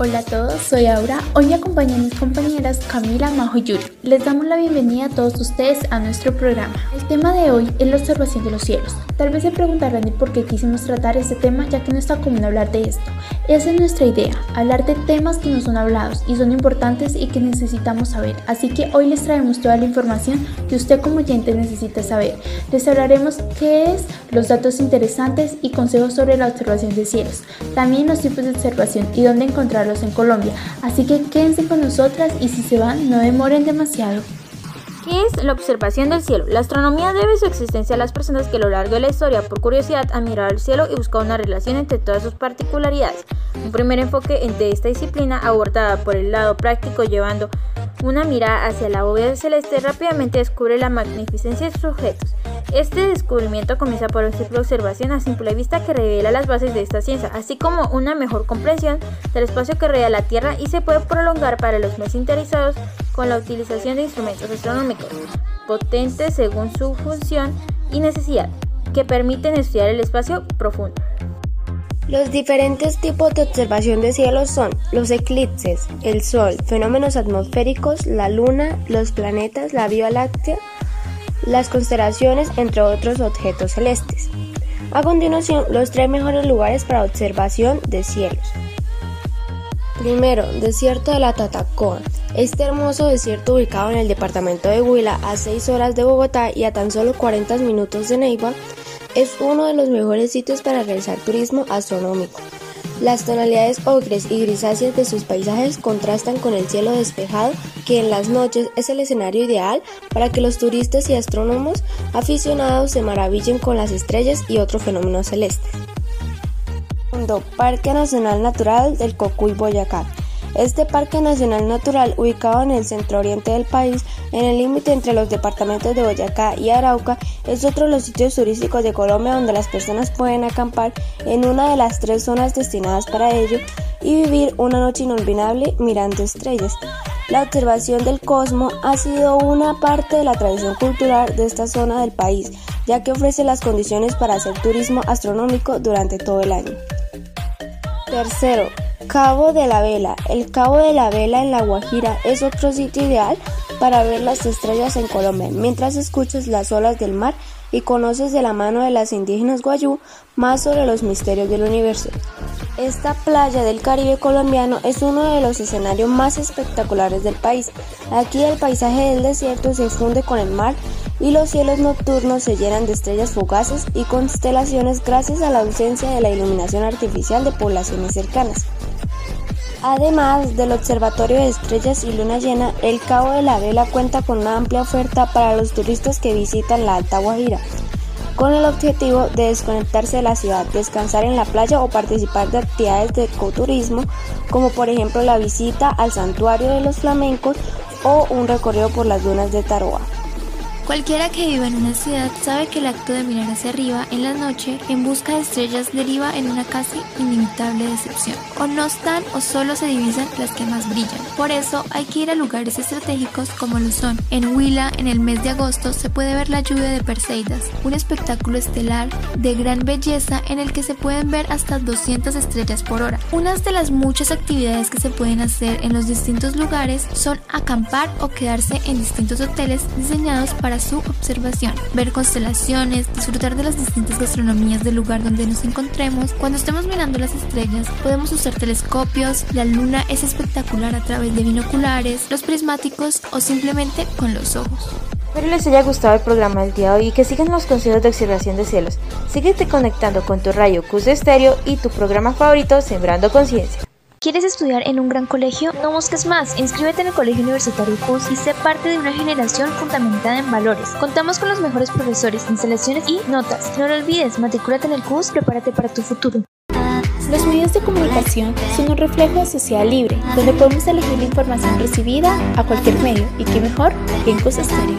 Hola a todos, soy Aura. Hoy me acompañan mis compañeras Camila, Majo y Yuri. Les damos la bienvenida a todos ustedes a nuestro programa. El tema de hoy es la observación de los cielos. Tal vez se preguntarán de por qué quisimos tratar este tema ya que no está común hablar de esto. Esa es nuestra idea, hablar de temas que no son hablados y son importantes y que necesitamos saber. Así que hoy les traemos toda la información que usted como oyente necesita saber. Les hablaremos qué es, los datos interesantes y consejos sobre la observación de cielos. También los tipos de observación y dónde encontrar en Colombia. Así que quédense con nosotras y si se van, no demoren demasiado. ¿Qué es la observación del cielo? La astronomía debe su existencia a las personas que a lo largo de la historia, por curiosidad, han mirado el cielo y buscado una relación entre todas sus particularidades. Un primer enfoque de esta disciplina, abordada por el lado práctico, llevando una mirada hacia la bóveda celeste, rápidamente descubre la magnificencia de sus objetos. Este descubrimiento comienza por una simple observación a simple vista que revela las bases de esta ciencia, así como una mejor comprensión del espacio que rodea la Tierra y se puede prolongar para los más interesados con la utilización de instrumentos astronómicos potentes según su función y necesidad, que permiten estudiar el espacio profundo. Los diferentes tipos de observación de cielo son los eclipses, el Sol, fenómenos atmosféricos, la Luna, los planetas, la Vía Láctea, las constelaciones, entre otros objetos celestes. A continuación, los tres mejores lugares para observación de cielos. Primero, desierto de la Tatacoa. Este hermoso desierto ubicado en el departamento de Huila a 6 horas de Bogotá y a tan solo 40 minutos de Neiva, es uno de los mejores sitios para realizar turismo astronómico. Las tonalidades ocres y grisáceas de sus paisajes contrastan con el cielo despejado, que en las noches es el escenario ideal para que los turistas y astrónomos aficionados se maravillen con las estrellas y otros fenómenos celestes. Parque Nacional Natural del Cocuy Boyacá. Este parque nacional natural, ubicado en el centro oriente del país, en el límite entre los departamentos de Boyacá y Arauca, es otro de los sitios turísticos de Colombia donde las personas pueden acampar en una de las tres zonas destinadas para ello y vivir una noche inolvidable mirando estrellas. La observación del cosmos ha sido una parte de la tradición cultural de esta zona del país, ya que ofrece las condiciones para hacer turismo astronómico durante todo el año. Tercero, Cabo de la Vela. El Cabo de la Vela en La Guajira es otro sitio ideal para ver las estrellas en Colombia, mientras escuchas las olas del mar y conoces de la mano de las indígenas guayú más sobre los misterios del universo. Esta playa del Caribe colombiano es uno de los escenarios más espectaculares del país. Aquí el paisaje del desierto se funde con el mar y los cielos nocturnos se llenan de estrellas fugaces y constelaciones gracias a la ausencia de la iluminación artificial de poblaciones cercanas. Además del Observatorio de Estrellas y Luna Llena, el Cabo de la Vela cuenta con una amplia oferta para los turistas que visitan la Alta Guajira, con el objetivo de desconectarse de la ciudad, descansar en la playa o participar de actividades de ecoturismo, como por ejemplo la visita al Santuario de los Flamencos o un recorrido por las dunas de Taroa. Cualquiera que viva en una ciudad sabe que el acto de mirar hacia arriba en la noche en busca de estrellas deriva en una casi inimitable decepción. O no están o solo se divisan las que más brillan. Por eso hay que ir a lugares estratégicos como lo son. En Huila, en el mes de agosto, se puede ver la lluvia de Perseidas, un espectáculo estelar de gran belleza en el que se pueden ver hasta 200 estrellas por hora. Unas de las muchas actividades que se pueden hacer en los distintos lugares son acampar o quedarse en distintos hoteles diseñados su observación, ver constelaciones, disfrutar de las distintas gastronomías del lugar donde nos encontremos. Cuando estemos mirando las estrellas, podemos usar telescopios, la luna es espectacular a través de binoculares, los prismáticos o simplemente con los ojos. Espero les haya gustado el programa del día de hoy y que sigan los consejos de observación de cielos. Síguete conectando con tu rayo Cus Estéreo y tu programa favorito Sembrando Conciencia. ¿Quieres estudiar en un gran colegio? No busques más. Inscríbete en el Colegio Universitario CUS y sé parte de una generación fundamentada en valores. Contamos con los mejores profesores, instalaciones y notas. No lo olvides, matricúlate en el CUS, prepárate para tu futuro. Los medios de comunicación son un reflejo de sociedad libre, donde podemos elegir la información recibida a cualquier medio y qué mejor que en CUS Estéreo.